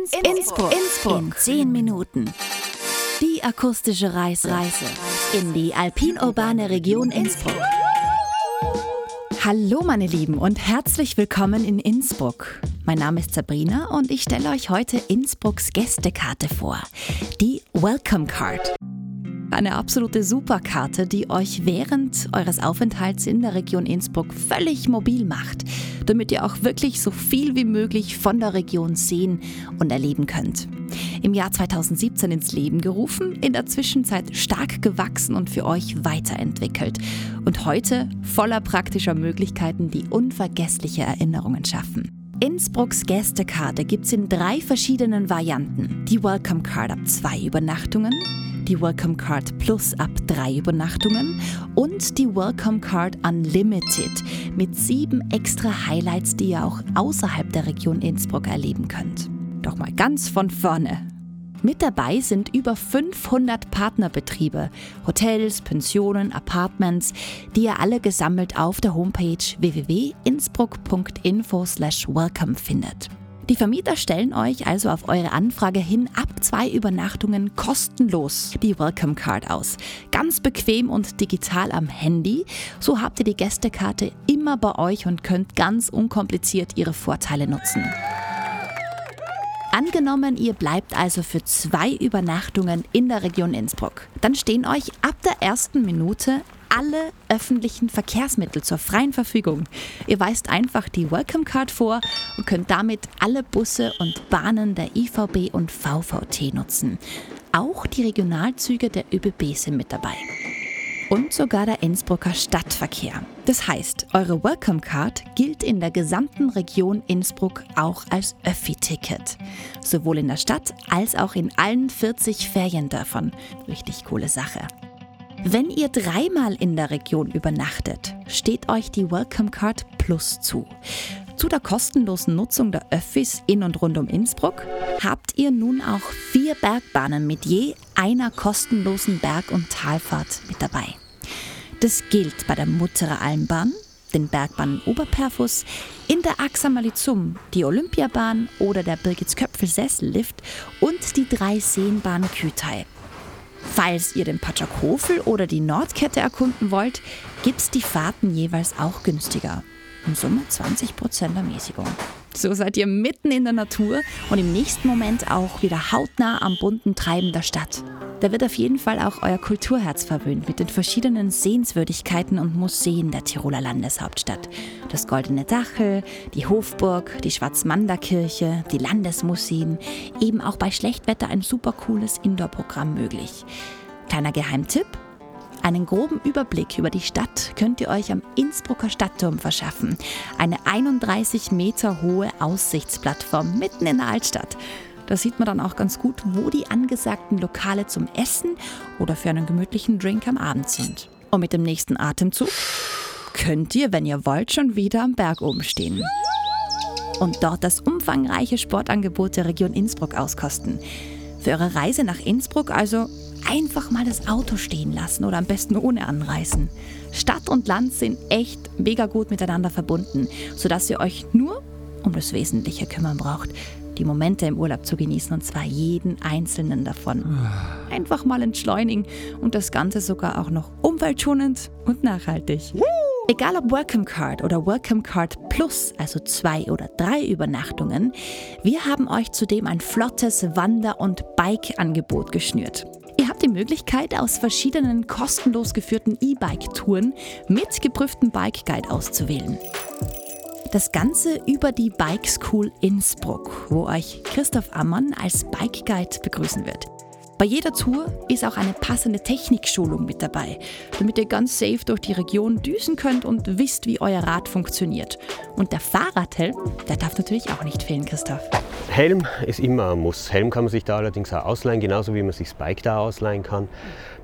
Innsbruck. Innsbruck. Innsbruck. In 10 Minuten. Die akustische Reise. Reise. In die alpin-urbane Region Innsbruck. Hallo meine Lieben und herzlich willkommen in Innsbruck. Mein Name ist Sabrina und ich stelle euch heute Innsbrucks Gästekarte vor. Die Welcome Card. Eine absolute Superkarte, die euch während eures Aufenthalts in der Region Innsbruck völlig mobil macht, damit ihr auch wirklich so viel wie möglich von der Region sehen und erleben könnt. Im Jahr 2017 ins Leben gerufen, in der Zwischenzeit stark gewachsen und für euch weiterentwickelt und heute voller praktischer Möglichkeiten, die unvergessliche Erinnerungen schaffen. Innsbrucks Gästekarte gibt's in drei verschiedenen Varianten. Die Welcome Card ab zwei Übernachtungen, die Welcome Card Plus ab drei Übernachtungen und die Welcome Card Unlimited mit sieben extra Highlights, die ihr auch außerhalb der Region Innsbruck erleben könnt. Doch mal ganz von vorne. Mit dabei sind über 500 Partnerbetriebe, Hotels, Pensionen, Apartments, die ihr alle gesammelt auf der Homepage www.innsbruck.info/welcome findet. Die Vermieter stellen euch also auf eure Anfrage hin ab zwei Übernachtungen kostenlos die Welcome Card aus. Ganz bequem und digital am Handy. So habt ihr die Gästekarte immer bei euch und könnt ganz unkompliziert ihre Vorteile nutzen. Angenommen, ihr bleibt also für zwei Übernachtungen in der Region Innsbruck. Dann stehen euch ab der ersten Minute alle öffentlichen Verkehrsmittel zur freien Verfügung. Ihr weist einfach die Welcome Card vor und könnt damit alle Busse und Bahnen der IVB und VVT nutzen. Auch die Regionalzüge der ÖBB sind mit dabei. Und sogar der Innsbrucker Stadtverkehr. Das heißt, eure Welcome Card gilt in der gesamten Region Innsbruck auch als Öffi-Ticket. Sowohl in der Stadt als auch in allen 40 Feriendörfern. Richtig coole Sache. Wenn ihr dreimal in der Region übernachtet, steht euch die Welcome Card Plus zu. Zu der kostenlosen Nutzung der Öffis in und rund um Innsbruck habt ihr nun auch vier Bergbahnen mit je einer kostenlosen Berg- und Talfahrt mit dabei. Das gilt bei der Mutterer Almbahn, den Bergbahnen Oberperfus, in der Axamalizum, die Olympiabahn oder der Birgitsköpfel-Sessellift und die Dreiseenbahn Kütai. Falls ihr den Patschakofel oder die Nordkette erkunden wollt, gibt's die Fahrten jeweils auch günstiger. In Summe 20% Ermäßigung. So seid ihr mitten in der Natur und im nächsten Moment auch wieder hautnah am bunten Treiben der Stadt. Da wird auf jeden Fall auch euer Kulturherz verwöhnt mit den verschiedenen Sehenswürdigkeiten und Museen der Tiroler Landeshauptstadt. Das Goldene Dachel, die Hofburg, die Schwarzmanderkirche, die Landesmuseen, eben auch bei Schlechtwetter ein super cooles Indoor-Programm möglich. Kleiner Geheimtipp, einen groben Überblick über die Stadt könnt ihr euch am Innsbrucker Stadtturm verschaffen. Eine 31 Meter hohe Aussichtsplattform mitten in der Altstadt. Da sieht man dann auch ganz gut, wo die angesagten Lokale zum Essen oder für einen gemütlichen Drink am Abend sind. Und mit dem nächsten Atemzug könnt ihr, wenn ihr wollt, schon wieder am Berg oben stehen. Und dort das umfangreiche Sportangebot der Region Innsbruck auskosten. Für eure Reise nach Innsbruck also einfach mal das Auto stehen lassen oder am besten ohne anreißen. Stadt und Land sind echt mega gut miteinander verbunden, sodass ihr euch nur um das Wesentliche kümmern braucht. Die Momente im Urlaub zu genießen und zwar jeden einzelnen davon. Einfach mal entschleunigen und das Ganze sogar auch noch umweltschonend und nachhaltig. Egal ob Welcome Card oder Welcome Card Plus, also zwei oder drei Übernachtungen, wir haben euch zudem ein flottes Wander- und Bike-Angebot geschnürt. Ihr habt die Möglichkeit, aus verschiedenen kostenlos geführten E-Bike-Touren mit geprüftem Bike Guide auszuwählen. Das Ganze über die Bike School Innsbruck, wo euch Christoph Ammann als Bike Guide begrüßen wird. Bei jeder Tour ist auch eine passende Technikschulung mit dabei, damit ihr ganz safe durch die Region düsen könnt und wisst, wie euer Rad funktioniert. Und der Fahrradhelm, der darf natürlich auch nicht fehlen, Christoph. Helm ist immer ein Muss. Helm kann man sich da allerdings auch ausleihen, genauso wie man sich das Bike da ausleihen kann.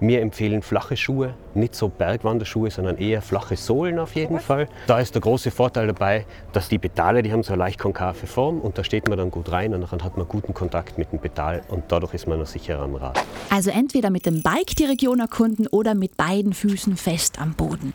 Wir empfehlen flache Schuhe, nicht so Bergwanderschuhe, sondern eher flache Sohlen auf jeden Fall. Da ist der große Vorteil dabei, dass die Pedale, die haben so eine leicht konkave Form und da steht man dann gut rein und dann hat man guten Kontakt mit dem Pedal und dadurch ist man noch sicherer am Rad. Also entweder mit dem Bike die Region erkunden oder mit beiden Füßen fest am Boden.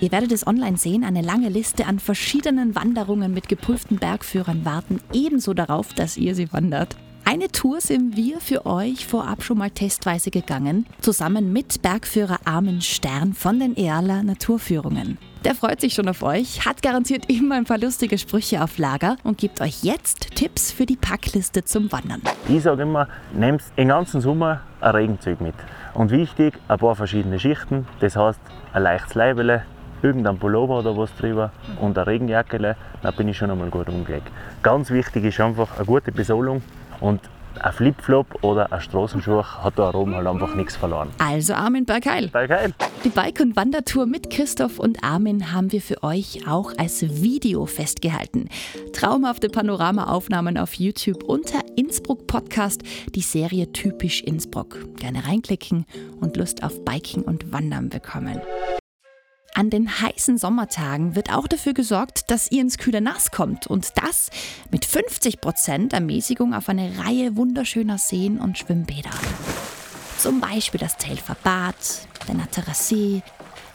Ihr werdet es online sehen, eine lange Liste an verschiedenen Wanderungen mit geprüften Bergführern warten ebenso darauf, dass ihr sie wandert. Eine Tour sind wir für euch vorab schon mal testweise gegangen, zusammen mit Bergführer Armin Stern von den Eala Naturführungen. Der freut sich schon auf euch, hat garantiert immer ein paar lustige Sprüche auf Lager und gibt euch jetzt Tipps für die Packliste zum Wandern. Ich sage immer, nehmt den ganzen Sommer ein Regenzeug mit. Und wichtig, ein paar verschiedene Schichten. Das heißt, ein leichtes Leibele, irgendein Pullover oder was drüber und ein Regenjacke, dann bin ich schon einmal gut umgelegt. Ganz wichtig ist einfach eine gute Besohlung und ein Flipflop oder ein Straßenschuh hat da oben halt einfach nichts verloren. Also Armin Bergheil. Bergheil. Die Bike- und Wandertour mit Christoph und Armin haben wir für euch auch als Video festgehalten. Traumhafte Panoramaaufnahmen auf YouTube unter Innsbruck Podcast, die Serie Typisch Innsbruck. Gerne reinklicken und Lust auf Biking und Wandern bekommen. An den heißen Sommertagen wird auch dafür gesorgt, dass ihr ins kühle Nass kommt und das mit 50% Ermäßigung auf eine Reihe wunderschöner Seen und Schwimmbäder. Zum Beispiel das Telfer Bad, der Natterer See,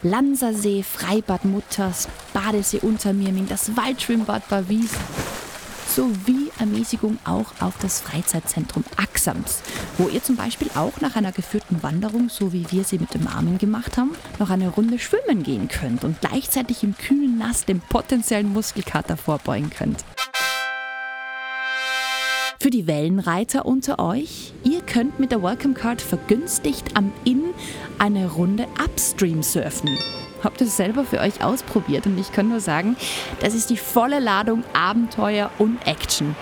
Lansersee, Freibad Mutters, Badesee Untermirming, das Waldschwimmbad Bavis sowie Ermäßigung auch auf das Freizeitzentrum Axams, wo ihr zum Beispiel auch nach einer geführten Wanderung, so wie wir sie mit dem Armin gemacht haben, noch eine Runde schwimmen gehen könnt und gleichzeitig im kühlen Nass den potenziellen Muskelkater vorbeugen könnt. Für die Wellenreiter unter euch, ihr könnt mit der Welcome Card vergünstigt am Inn eine Runde Upstream surfen. Habt ihr es selber für euch ausprobiert und ich kann nur sagen, das ist die volle Ladung Abenteuer und Action.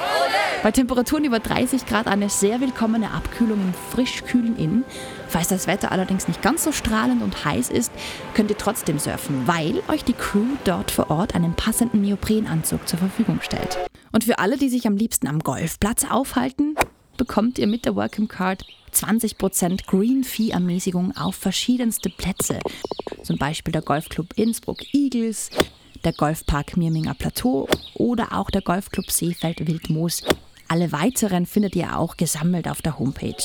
Bei Temperaturen über 30 Grad eine sehr willkommene Abkühlung im frisch-kühlen Inn. Falls das Wetter allerdings nicht ganz so strahlend und heiß ist, könnt ihr trotzdem surfen, weil euch die Crew dort vor Ort einen passenden Neoprenanzug zur Verfügung stellt. Und für alle, die sich am liebsten am Golfplatz aufhalten, bekommt ihr mit der Welcome Card 20% Green Fee Ermäßigung auf verschiedenste Plätze. Zum Beispiel der Golfclub Innsbruck Eagles, der Golfpark Mirminger Plateau oder auch der Golfclub Seefeld Wildmoos. Alle weiteren findet ihr auch gesammelt auf der Homepage.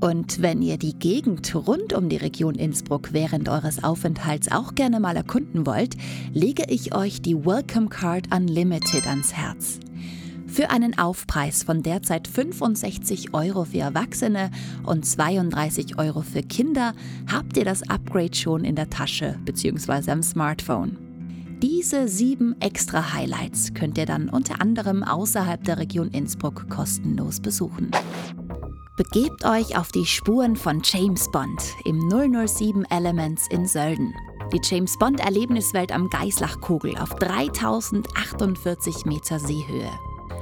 Und wenn ihr die Gegend rund um die Region Innsbruck während eures Aufenthalts auch gerne mal erkunden wollt, lege ich euch die Welcome Card Unlimited ans Herz. Für einen Aufpreis von derzeit 65 Euro für Erwachsene und 32 Euro für Kinder habt ihr das Upgrade schon in der Tasche bzw. am Smartphone. Diese sieben extra Highlights könnt ihr dann unter anderem außerhalb der Region Innsbruck kostenlos besuchen. Begebt euch auf die Spuren von James Bond im 007 Elements in Sölden. Die James Bond Erlebniswelt am Geislachkogel auf 3048 Meter Seehöhe.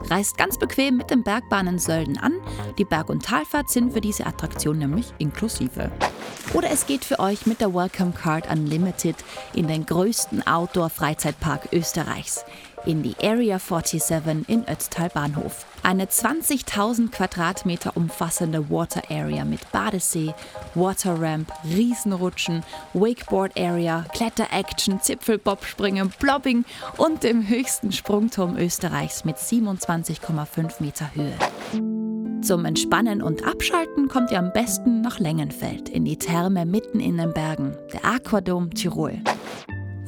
Reist ganz bequem mit den Bergbahnen Sölden an. Die Berg- und Talfahrt sind für diese Attraktion nämlich inklusive. Oder es geht für euch mit der Welcome Card Unlimited in den größten Outdoor-Freizeitpark Österreichs in die Area 47 in Ötztal Bahnhof. Eine 20.000 Quadratmeter umfassende Water Area mit Badesee, Water Ramp, Riesenrutschen, Wakeboard Area, Kletter-Action, Zipfelbobspringen, Blobbing und dem höchsten Sprungturm Österreichs mit 27,5 Meter Höhe. Zum Entspannen und Abschalten kommt ihr am besten nach Längenfeld in die Therme mitten in den Bergen, der Aquadom Tirol.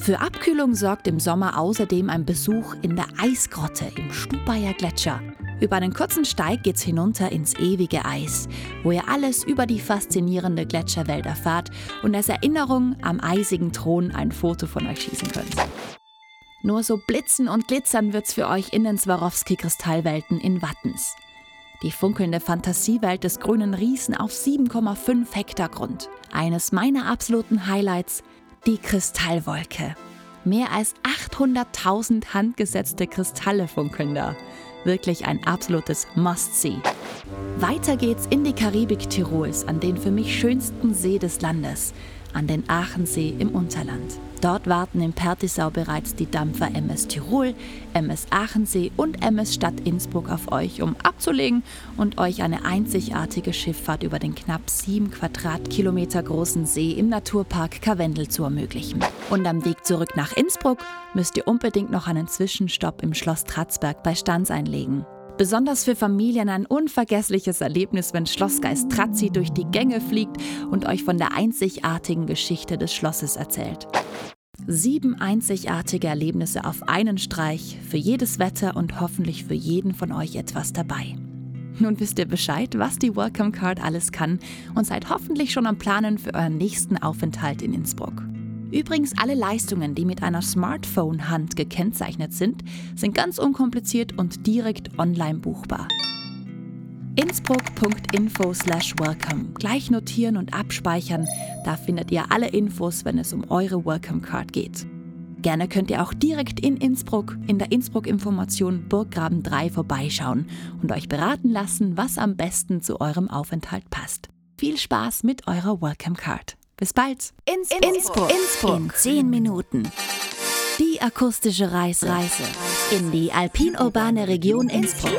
Für Abkühlung sorgt im Sommer außerdem ein Besuch in der Eisgrotte im Stubaier Gletscher. Über einen kurzen Steig geht's hinunter ins ewige Eis, wo ihr alles über die faszinierende Gletscherwelt erfahrt und als Erinnerung am eisigen Thron ein Foto von euch schießen könnt. Nur so blitzen und glitzern wird's für euch in den Swarovski-Kristallwelten in Wattens. Die funkelnde Fantasiewelt des grünen Riesen auf 7,5 Hektar Grund. Eines meiner absoluten Highlights – die Kristallwolke. Mehr als 800.000 handgesetzte Kristalle funkeln da. Wirklich ein absolutes Must-See. Weiter geht's in die Karibik Tirols, an den für mich schönsten See des Landes, an den Aachensee im Unterland. Dort warten in Pertisau bereits die Dampfer MS Tirol, MS Aachensee und MS Stadt Innsbruck auf euch, um abzulegen und euch eine einzigartige Schifffahrt über den knapp sieben Quadratkilometer großen See im Naturpark Karwendel zu ermöglichen. Und am Weg zurück nach Innsbruck müsst ihr unbedingt noch einen Zwischenstopp im Schloss Tratzberg bei Stanz einlegen. Besonders für Familien ein unvergessliches Erlebnis, wenn Schlossgeist Trazzi durch die Gänge fliegt und euch von der einzigartigen Geschichte des Schlosses erzählt. Sieben einzigartige Erlebnisse auf einen Streich, für jedes Wetter und hoffentlich für jeden von euch etwas dabei. Nun wisst ihr Bescheid, was die Welcome Card alles kann und seid hoffentlich schon am Planen für euren nächsten Aufenthalt in Innsbruck. Übrigens, alle Leistungen, die mit einer Smartphone-Hand gekennzeichnet sind, sind ganz unkompliziert und direkt online buchbar. Innsbruck.info slash welcome. Gleich notieren und abspeichern. Da findet ihr alle Infos, wenn es um eure Welcome Card geht. Gerne könnt ihr auch direkt in Innsbruck in der Innsbruck-Information Burggraben 3 vorbeischauen und euch beraten lassen, was am besten zu eurem Aufenthalt passt. Viel Spaß mit eurer Welcome Card. Bis bald. Ins Innsbruck. Innsbruck. In 10 Minuten. Die akustische Reise, Reise in die alpin-urbane Region Innsbruck.